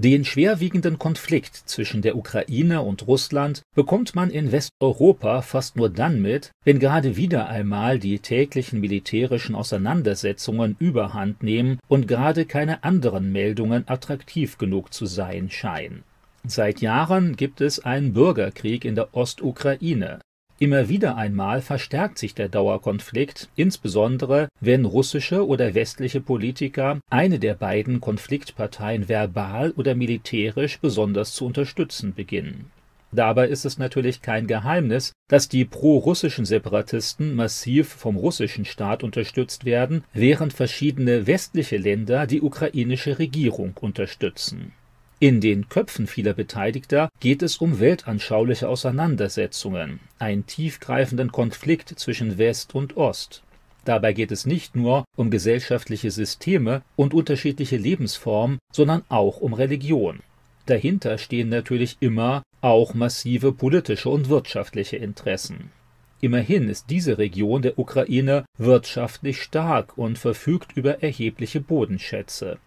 Den schwerwiegenden Konflikt zwischen der Ukraine und Russland bekommt man in Westeuropa fast nur dann mit, wenn gerade wieder einmal die täglichen militärischen Auseinandersetzungen überhand nehmen und gerade keine anderen Meldungen attraktiv genug zu sein scheinen. Seit Jahren gibt es einen Bürgerkrieg in der Ostukraine. Immer wieder einmal verstärkt sich der Dauerkonflikt, insbesondere wenn russische oder westliche Politiker eine der beiden Konfliktparteien verbal oder militärisch besonders zu unterstützen beginnen. Dabei ist es natürlich kein Geheimnis, dass die pro-russischen Separatisten massiv vom russischen Staat unterstützt werden, während verschiedene westliche Länder die ukrainische Regierung unterstützen in den Köpfen vieler Beteiligter geht es um weltanschauliche Auseinandersetzungen, einen tiefgreifenden Konflikt zwischen West und Ost. Dabei geht es nicht nur um gesellschaftliche Systeme und unterschiedliche Lebensformen, sondern auch um Religion. Dahinter stehen natürlich immer auch massive politische und wirtschaftliche Interessen. Immerhin ist diese Region der Ukraine wirtschaftlich stark und verfügt über erhebliche Bodenschätze.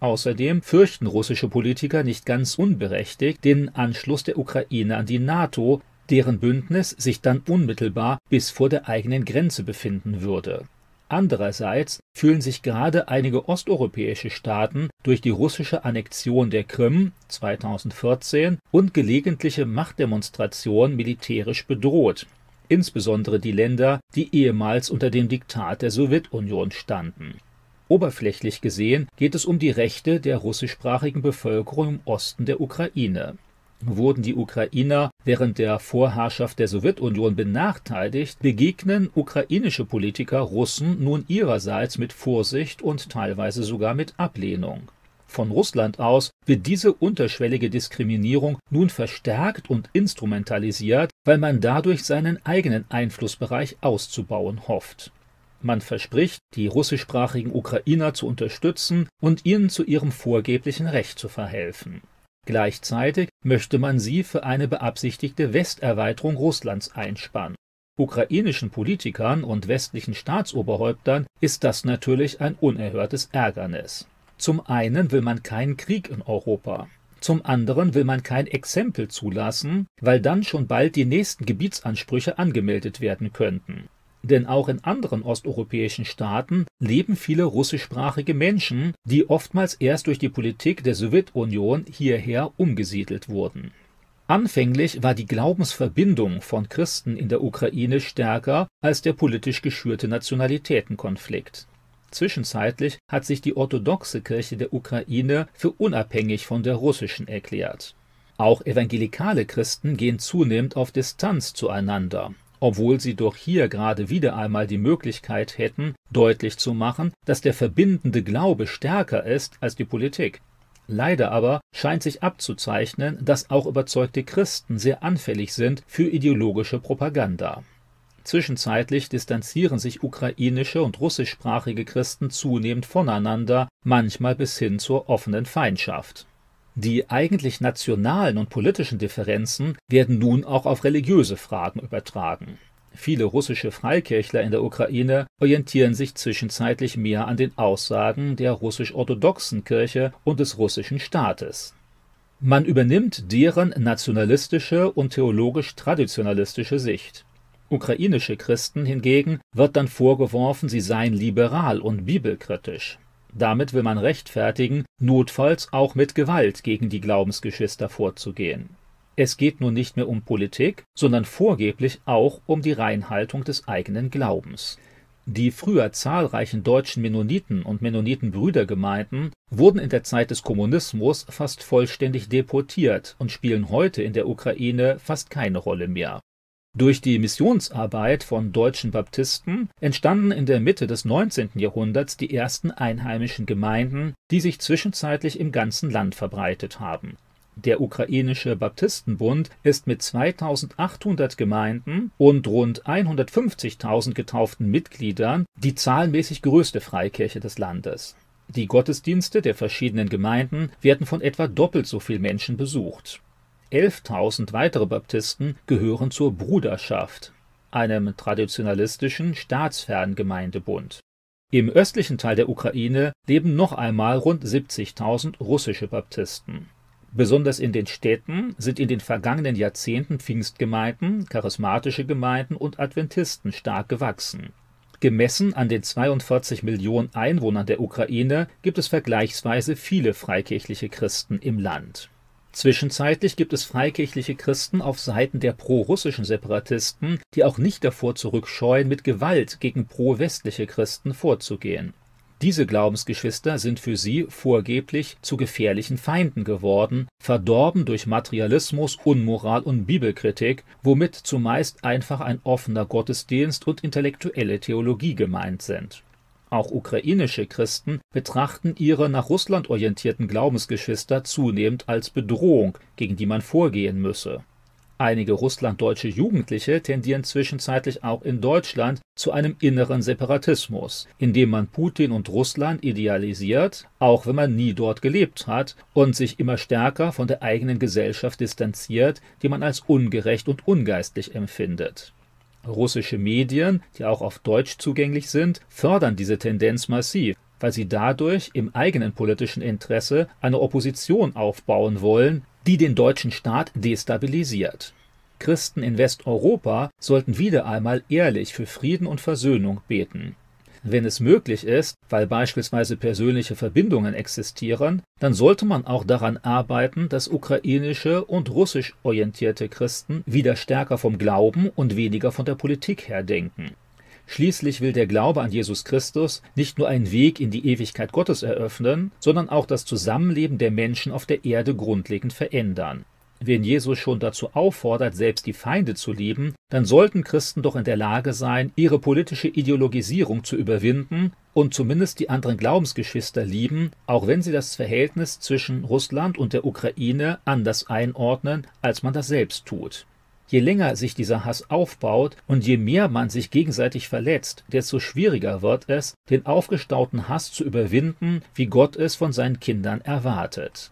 Außerdem fürchten russische Politiker nicht ganz unberechtigt den Anschluss der Ukraine an die NATO, deren Bündnis sich dann unmittelbar bis vor der eigenen Grenze befinden würde. Andererseits fühlen sich gerade einige osteuropäische Staaten durch die russische Annexion der Krim 2014 und gelegentliche Machtdemonstrationen militärisch bedroht, insbesondere die Länder, die ehemals unter dem Diktat der Sowjetunion standen Oberflächlich gesehen geht es um die Rechte der russischsprachigen Bevölkerung im Osten der Ukraine. Wurden die Ukrainer während der Vorherrschaft der Sowjetunion benachteiligt, begegnen ukrainische Politiker Russen nun ihrerseits mit Vorsicht und teilweise sogar mit Ablehnung. Von Russland aus wird diese unterschwellige Diskriminierung nun verstärkt und instrumentalisiert, weil man dadurch seinen eigenen Einflussbereich auszubauen hofft man verspricht, die russischsprachigen Ukrainer zu unterstützen und ihnen zu ihrem vorgeblichen Recht zu verhelfen. Gleichzeitig möchte man sie für eine beabsichtigte Westerweiterung Russlands einspannen. Ukrainischen Politikern und westlichen Staatsoberhäuptern ist das natürlich ein unerhörtes Ärgernis. Zum einen will man keinen Krieg in Europa. Zum anderen will man kein Exempel zulassen, weil dann schon bald die nächsten Gebietsansprüche angemeldet werden könnten. Denn auch in anderen osteuropäischen Staaten leben viele russischsprachige Menschen, die oftmals erst durch die Politik der Sowjetunion hierher umgesiedelt wurden. Anfänglich war die Glaubensverbindung von Christen in der Ukraine stärker als der politisch geschürte Nationalitätenkonflikt. Zwischenzeitlich hat sich die orthodoxe Kirche der Ukraine für unabhängig von der russischen erklärt. Auch evangelikale Christen gehen zunehmend auf Distanz zueinander obwohl sie doch hier gerade wieder einmal die Möglichkeit hätten, deutlich zu machen, dass der verbindende Glaube stärker ist als die Politik. Leider aber scheint sich abzuzeichnen, dass auch überzeugte Christen sehr anfällig sind für ideologische Propaganda. Zwischenzeitlich distanzieren sich ukrainische und russischsprachige Christen zunehmend voneinander, manchmal bis hin zur offenen Feindschaft. Die eigentlich nationalen und politischen Differenzen werden nun auch auf religiöse Fragen übertragen. Viele russische Freikirchler in der Ukraine orientieren sich zwischenzeitlich mehr an den Aussagen der russisch-orthodoxen Kirche und des russischen Staates. Man übernimmt deren nationalistische und theologisch-traditionalistische Sicht. Ukrainische Christen hingegen wird dann vorgeworfen, sie seien liberal und bibelkritisch. Damit will man rechtfertigen, notfalls auch mit Gewalt gegen die Glaubensgeschwister vorzugehen. Es geht nun nicht mehr um Politik, sondern vorgeblich auch um die Reinhaltung des eigenen Glaubens. Die früher zahlreichen deutschen Mennoniten und Mennonitenbrüdergemeinden wurden in der Zeit des Kommunismus fast vollständig deportiert und spielen heute in der Ukraine fast keine Rolle mehr durch die Missionsarbeit von deutschen Baptisten entstanden in der Mitte des 19. Jahrhunderts die ersten einheimischen Gemeinden, die sich zwischenzeitlich im ganzen Land verbreitet haben. Der ukrainische Baptistenbund ist mit 2800 Gemeinden und rund 150.000 getauften Mitgliedern die zahlenmäßig größte Freikirche des Landes. Die Gottesdienste der verschiedenen Gemeinden werden von etwa doppelt so viel Menschen besucht 11.000 weitere Baptisten gehören zur Bruderschaft, einem traditionalistischen staatsfernen Gemeindebund. Im östlichen Teil der Ukraine leben noch einmal rund 70.000 russische Baptisten. Besonders in den Städten sind in den vergangenen Jahrzehnten Pfingstgemeinden, charismatische Gemeinden und Adventisten stark gewachsen. Gemessen an den 42 Millionen Einwohnern der Ukraine gibt es vergleichsweise viele freikirchliche Christen im Land. Zwischenzeitlich gibt es freikirchliche Christen auf Seiten der pro-russischen Separatisten, die auch nicht davor zurückscheuen, mit Gewalt gegen pro-westliche Christen vorzugehen diese Glaubensgeschwister sind für sie vorgeblich zu gefährlichen Feinden geworden, verdorben durch Materialismus, Unmoral und Bibelkritik, womit zumeist einfach ein offener Gottesdienst und intellektuelle Theologie gemeint sind. Auch ukrainische Christen betrachten ihre nach Russland orientierten Glaubensgeschwister zunehmend als Bedrohung, gegen die man vorgehen müsse Einige russlanddeutsche Jugendliche tendieren zwischenzeitlich auch in Deutschland zu einem inneren Separatismus, indem man Putin und Russland idealisiert, auch wenn man nie dort gelebt hat, und sich immer stärker von der eigenen Gesellschaft distanziert, die man als ungerecht und ungeistlich empfindet. Russische Medien, die auch auf Deutsch zugänglich sind, fördern diese Tendenz massiv, weil sie dadurch im eigenen politischen Interesse eine Opposition aufbauen wollen, die den deutschen Staat destabilisiert. Christen in Westeuropa sollten wieder einmal ehrlich für Frieden und Versöhnung beten. Wenn es möglich ist, weil beispielsweise persönliche Verbindungen existieren, dann sollte man auch daran arbeiten, dass ukrainische und russisch orientierte Christen wieder stärker vom Glauben und weniger von der Politik her denken. Schließlich will der Glaube an Jesus Christus nicht nur einen Weg in die Ewigkeit Gottes eröffnen, sondern auch das Zusammenleben der Menschen auf der Erde grundlegend verändern. Wenn Jesus schon dazu auffordert, selbst die Feinde zu lieben, dann sollten Christen doch in der Lage sein, ihre politische Ideologisierung zu überwinden und zumindest die anderen Glaubensgeschwister lieben, auch wenn sie das Verhältnis zwischen Russland und der Ukraine anders einordnen, als man das selbst tut. Je länger sich dieser Hass aufbaut und je mehr man sich gegenseitig verletzt, desto schwieriger wird es, den aufgestauten Hass zu überwinden, wie Gott es von seinen Kindern erwartet.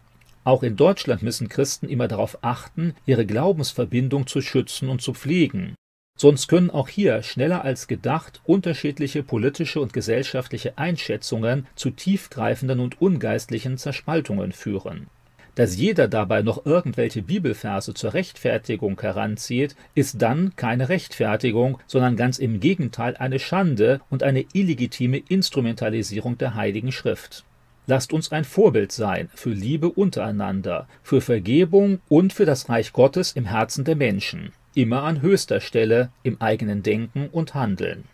Auch in Deutschland müssen Christen immer darauf achten, ihre Glaubensverbindung zu schützen und zu pflegen. Sonst können auch hier schneller als gedacht unterschiedliche politische und gesellschaftliche Einschätzungen zu tiefgreifenden und ungeistlichen Zerspaltungen führen. Dass jeder dabei noch irgendwelche Bibelverse zur Rechtfertigung heranzieht, ist dann keine Rechtfertigung, sondern ganz im Gegenteil eine Schande und eine illegitime Instrumentalisierung der Heiligen Schrift. Lasst uns ein Vorbild sein für Liebe untereinander, für Vergebung und für das Reich Gottes im Herzen der Menschen, immer an höchster Stelle im eigenen Denken und Handeln.